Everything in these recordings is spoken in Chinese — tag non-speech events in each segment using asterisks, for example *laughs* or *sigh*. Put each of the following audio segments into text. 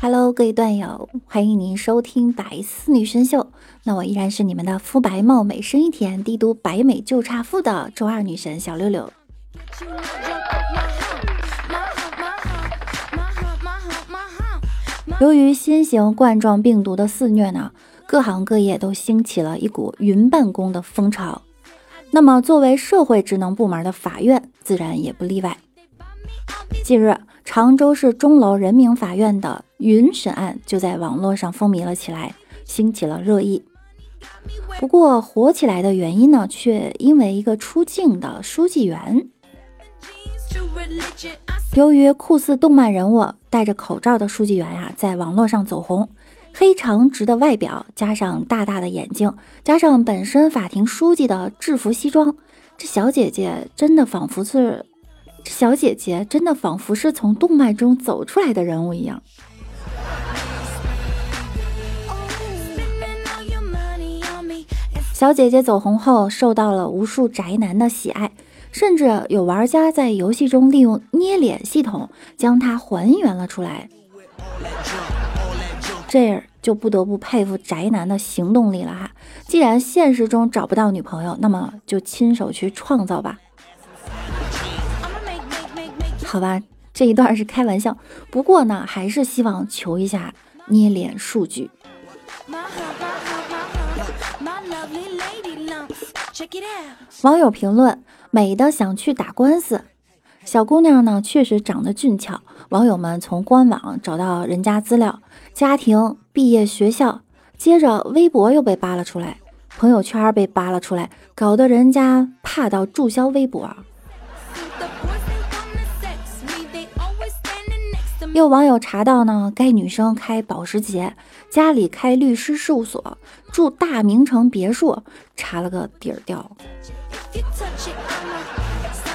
Hello，各位段友，欢迎您收听《百思女神秀》。那我依然是你们的肤白貌美、声音甜、帝都白美就差富的周二女神小六六。由于新型冠状病毒的肆虐呢，各行各业都兴起了一股云办公的风潮。那么，作为社会职能部门的法院，自然也不例外。近日，常州市钟楼人民法院的云审案就在网络上风靡了起来，兴起了热议。不过，火起来的原因呢，却因为一个出镜的书记员。由于酷似动漫人物、戴着口罩的书记员呀，在网络上走红，黑长直的外表加上大大的眼睛，加上本身法庭书记的制服西装，这小姐姐真的仿佛是，这小姐姐真的仿佛是从动漫中走出来的人物一样。小姐姐走红后，受到了无数宅男的喜爱，甚至有玩家在游戏中利用捏脸系统将她还原了出来。这样就不得不佩服宅男的行动力了哈！既然现实中找不到女朋友，那么就亲手去创造吧。好吧，这一段是开玩笑，不过呢，还是希望求一下捏脸数据。网友评论：美的想去打官司。小姑娘呢，确实长得俊俏。网友们从官网找到人家资料、家庭、毕业学校，接着微博又被扒了出来，朋友圈被扒了出来，搞得人家怕到注销微博。有网友查到呢，该女生开保时捷，家里开律师事务所，住大名城别墅，查了个底儿掉。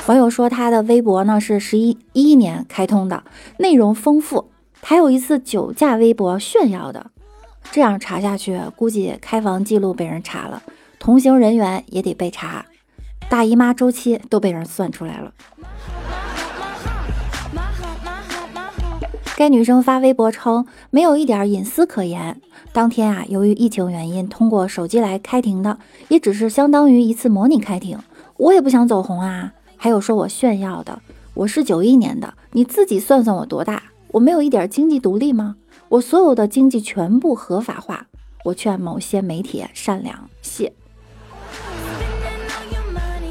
网友说他的微博呢是十一一年开通的，内容丰富，还有一次酒驾微博炫耀的。这样查下去，估计开房记录被人查了，同行人员也得被查，大姨妈周期都被人算出来了。该女生发微博称没有一点隐私可言。当天啊，由于疫情原因，通过手机来开庭的，也只是相当于一次模拟开庭。我也不想走红啊。还有说我炫耀的，我是九一年的，你自己算算我多大？我没有一点经济独立吗？我所有的经济全部合法化。我劝某些媒体善良，谢。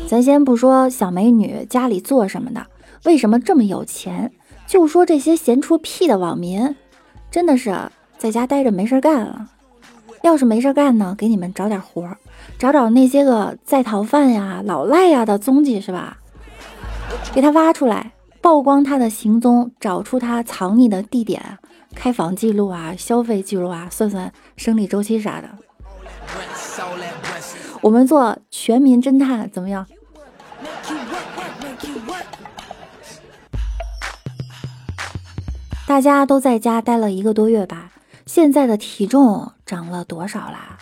咱先不说小美女家里做什么的，为什么这么有钱？就说这些闲出屁的网民，真的是在家待着没事干了。要是没事干呢，给你们找点活，找找那些个在逃犯呀、老赖呀的踪迹是吧？给他挖出来，曝光他的行踪，找出他藏匿的地点、开房记录啊、消费记录啊，算算生理周期啥的。我们做全民侦探怎么样？大家都在家待了一个多月吧，现在的体重长了多少啦？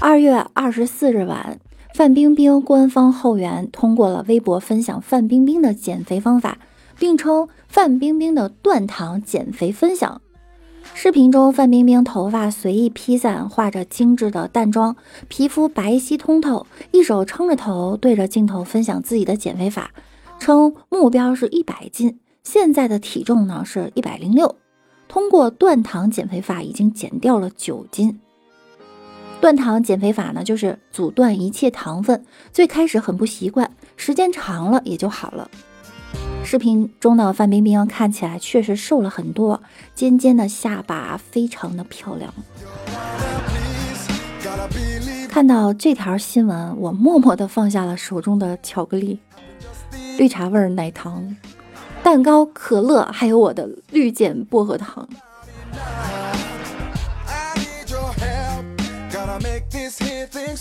二月二十四日晚，范冰冰官方后援通过了微博分享范冰冰的减肥方法，并称范冰冰的断糖减肥分享。视频中，范冰冰头发随意披散，画着精致的淡妆，皮肤白皙通透，一手撑着头，对着镜头分享自己的减肥法，称目标是一百斤。现在的体重呢是一百零六，通过断糖减肥法已经减掉了九斤。断糖减肥法呢就是阻断一切糖分，最开始很不习惯，时间长了也就好了。视频中的范冰冰看起来确实瘦了很多，尖尖的下巴非常的漂亮。看到这条新闻，我默默地放下了手中的巧克力，绿茶味奶糖。蛋糕、可乐，还有我的绿箭薄荷糖。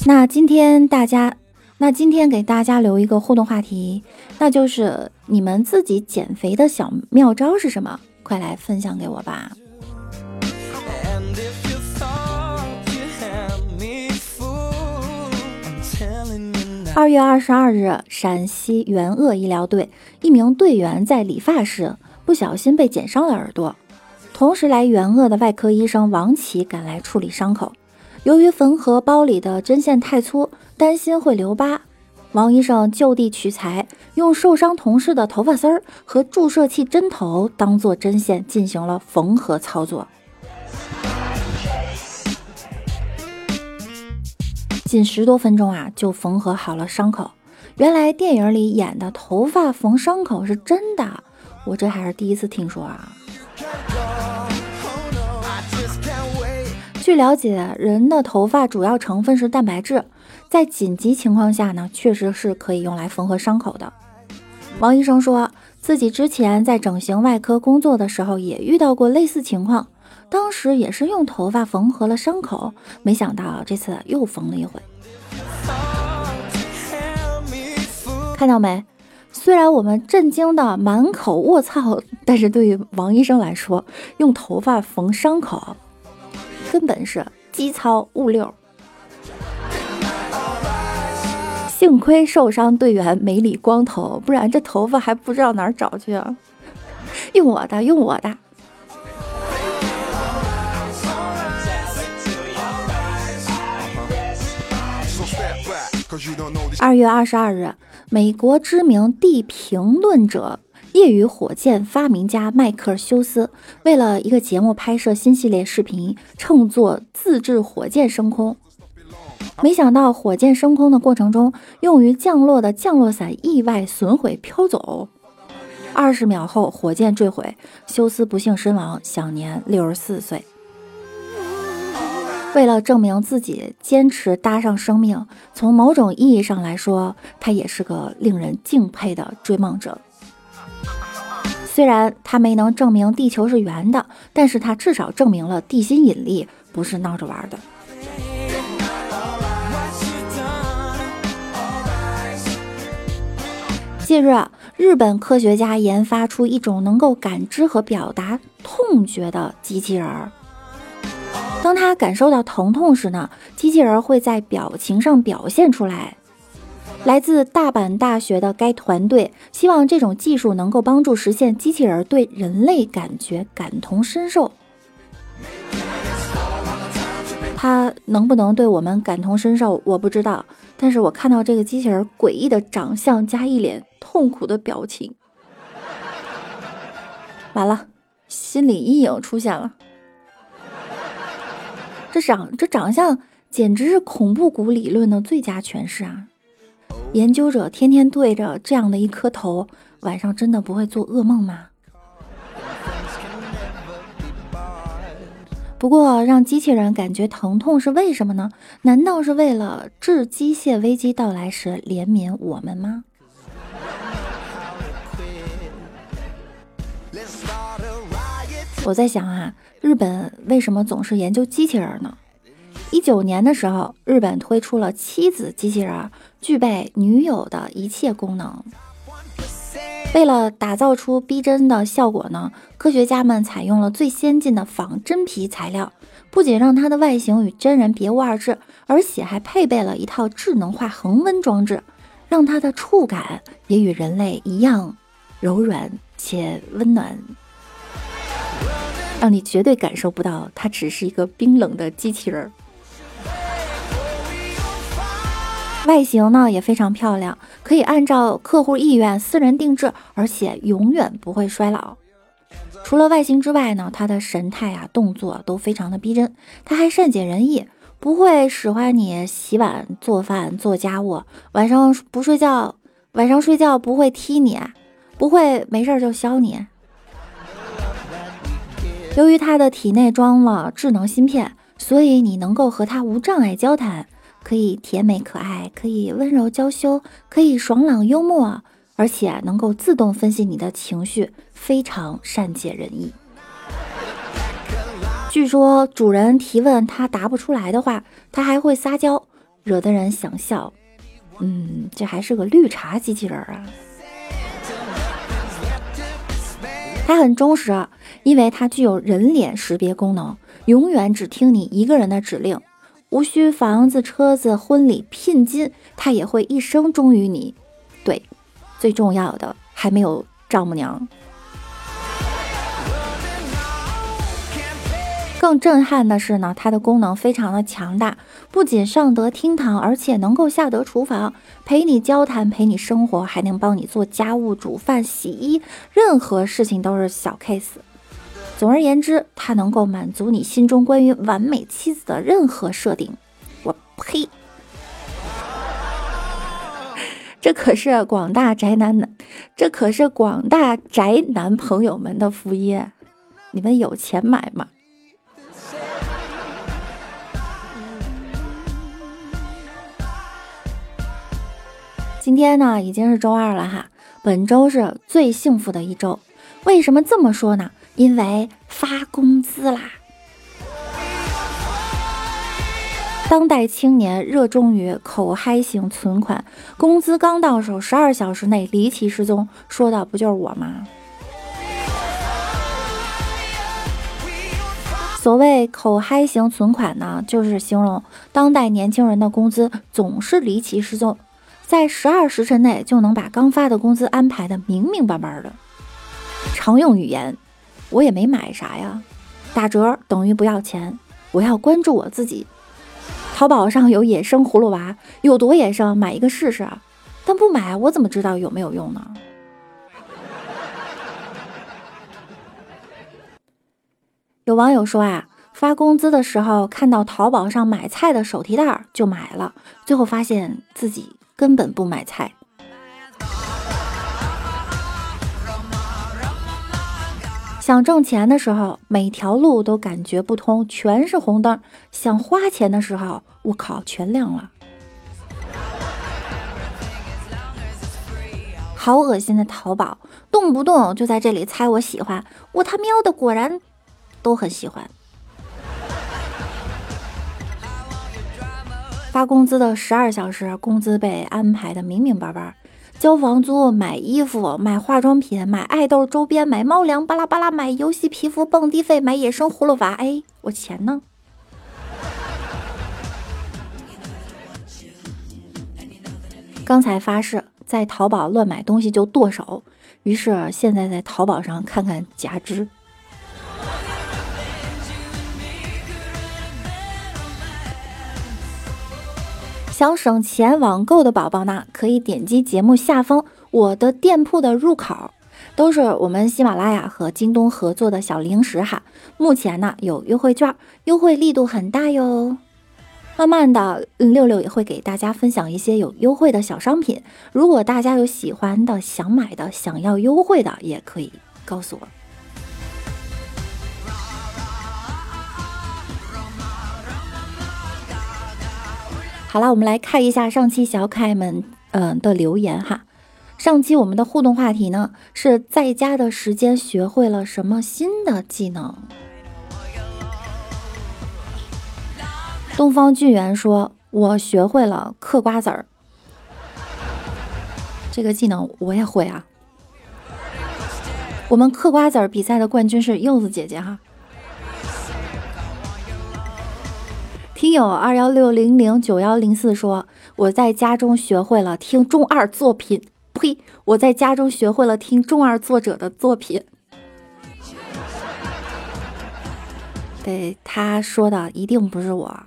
那今天大家，那今天给大家留一个互动话题，那就是你们自己减肥的小妙招是什么？快来分享给我吧。二月二十二日，陕西援鄂医疗队一名队员在理发时不小心被剪伤了耳朵，同时来援鄂的外科医生王琦赶来处理伤口。由于缝合包里的针线太粗，担心会留疤，王医生就地取材，用受伤同事的头发丝儿和注射器针头当做针线进行了缝合操作。仅十多分钟啊，就缝合好了伤口。原来电影里演的头发缝伤口是真的，我这还是第一次听说啊。据了解，人的头发主要成分是蛋白质，在紧急情况下呢，确实是可以用来缝合伤口的。王医生说自己之前在整形外科工作的时候也遇到过类似情况。当时也是用头发缝合了伤口，没想到这次又缝了一回。看到没？虽然我们震惊的满口卧槽，但是对于王医生来说，用头发缝伤口根本是机操物六。幸亏受伤队员没理光头，不然这头发还不知道哪儿找去啊！用我的，用我的。二月二十二日，美国知名地评论者、业余火箭发明家迈克尔休斯，为了一个节目拍摄新系列视频，乘坐自制火箭升空。没想到火箭升空的过程中，用于降落的降落伞意外损毁飘走。二十秒后，火箭坠毁，休斯不幸身亡，享年六十四岁。为了证明自己坚持搭上生命，从某种意义上来说，他也是个令人敬佩的追梦者。虽然他没能证明地球是圆的，但是他至少证明了地心引力不是闹着玩的。近日，日本科学家研发出一种能够感知和表达痛觉的机器人儿。当他感受到疼痛时呢，机器人会在表情上表现出来。来自大阪大学的该团队希望这种技术能够帮助实现机器人对人类感觉感同身受。它能不能对我们感同身受，我不知道。但是我看到这个机器人诡异的长相加一脸痛苦的表情，完了，心理阴影出现了。这长这长相简直是恐怖谷理论的最佳诠释啊！研究者天天对着这样的一颗头，晚上真的不会做噩梦吗？不过让机器人感觉疼痛是为什么呢？难道是为了致机械危机到来时怜悯我们吗？我在想啊。日本为什么总是研究机器人呢？一九年的时候，日本推出了妻子机器人，具备女友的一切功能。为了打造出逼真的效果呢，科学家们采用了最先进的仿真皮材料，不仅让它的外形与真人别无二致，而且还配备了一套智能化恒温装置，让它的触感也与人类一样柔软且温暖。让你绝对感受不到，它只是一个冰冷的机器人儿。外形呢也非常漂亮，可以按照客户意愿私人定制，而且永远不会衰老。除了外形之外呢，它的神态啊、动作都非常的逼真。它还善解人意，不会使唤你洗碗、做饭、做家务。晚上不睡觉，晚上睡觉不会踢你，不会没事就削你。由于它的体内装了智能芯片，所以你能够和它无障碍交谈，可以甜美可爱，可以温柔娇羞，可以爽朗幽默，而且能够自动分析你的情绪，非常善解人意。据说主人提问他答不出来的话，他还会撒娇，惹得人想笑。嗯，这还是个绿茶机器人啊！它很忠实，因为它具有人脸识别功能，永远只听你一个人的指令，无需房子、车子、婚礼、聘金，它也会一生忠于你。对，最重要的还没有丈母娘。更震撼的是呢，它的功能非常的强大，不仅上得厅堂，而且能够下得厨房，陪你交谈，陪你生活，还能帮你做家务、煮饭、洗衣，任何事情都是小 case。总而言之，它能够满足你心中关于完美妻子的任何设定。我呸！这可是广大宅男的，这可是广大宅男朋友们的福音，你们有钱买吗？今天呢，已经是周二了哈，本周是最幸福的一周。为什么这么说呢？因为发工资啦！当代青年热衷于口嗨型存款，工资刚到手，十二小时内离奇失踪，说的不就是我吗？所谓口嗨型存款呢，就是形容当代年轻人的工资总是离奇失踪。在十二时辰内就能把刚发的工资安排的明明白白的，常用语言，我也没买啥呀，打折等于不要钱，我要关注我自己。淘宝上有野生葫芦娃，有多野生，买一个试试。但不买，我怎么知道有没有用呢？有网友说啊，发工资的时候看到淘宝上买菜的手提袋就买了，最后发现自己。根本不买菜。想挣钱的时候，每条路都感觉不通，全是红灯；想花钱的时候，我靠，全亮了。好恶心的淘宝，动不动就在这里猜我喜欢，我他喵的果然都很喜欢。发工资的十二小时，工资被安排的明明白白，交房租、买衣服、买化妆品、买爱豆周边、买猫粮，巴拉巴拉，买游戏皮肤、蹦迪费、买野生葫芦娃。哎，我钱呢？刚才发誓在淘宝乱买东西就剁手，于是现在在淘宝上看看假肢。想省钱网购的宝宝呢，可以点击节目下方我的店铺的入口，都是我们喜马拉雅和京东合作的小零食哈。目前呢有优惠券，优惠力度很大哟。慢慢的，六六也会给大家分享一些有优惠的小商品。如果大家有喜欢的、想买的、想要优惠的，也可以告诉我。好了，我们来看一下上期小可爱们嗯的留言哈。上期我们的互动话题呢是在家的时间学会了什么新的技能？东方俊元说：“我学会了嗑瓜子儿，这个技能我也会啊。”我们嗑瓜子儿比赛的冠军是柚子姐姐哈。听友二幺六零零九幺零四说：“我在家中学会了听中二作品，呸！我在家中学会了听中二作者的作品。”对，他说的一定不是我。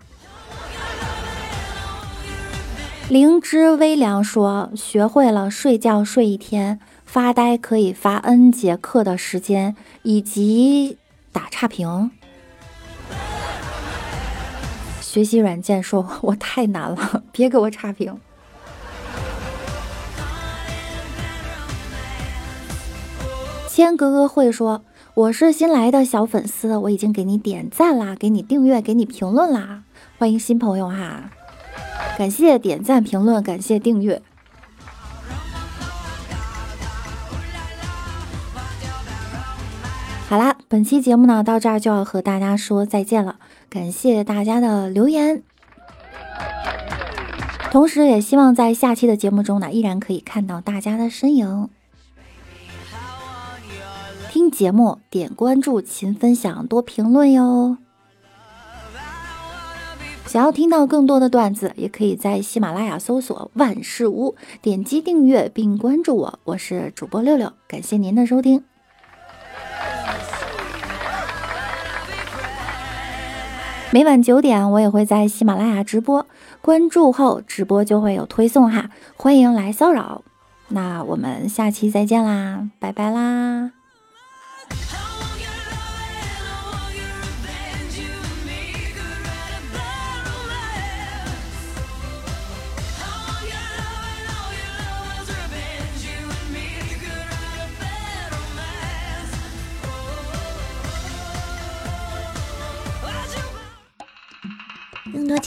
灵芝微凉说：“学会了睡觉睡一天，发呆可以发 n 节课的时间，以及打差评。”学习软件说：“ *laughs* 我太难了，别给我差评。”千格格会说：“我是新来的小粉丝，我已经给你点赞啦，给你订阅，给你评论啦，欢迎新朋友哈！感谢点赞、评论，感谢订阅。好啦。”本期节目呢，到这儿就要和大家说再见了。感谢大家的留言，同时也希望在下期的节目中呢，依然可以看到大家的身影。听节目点关注，勤分享，多评论哟。想要听到更多的段子，也可以在喜马拉雅搜索“万事屋”，点击订阅并关注我。我是主播六六，感谢您的收听。每晚九点，我也会在喜马拉雅直播，关注后直播就会有推送哈，欢迎来骚扰。那我们下期再见啦，拜拜啦！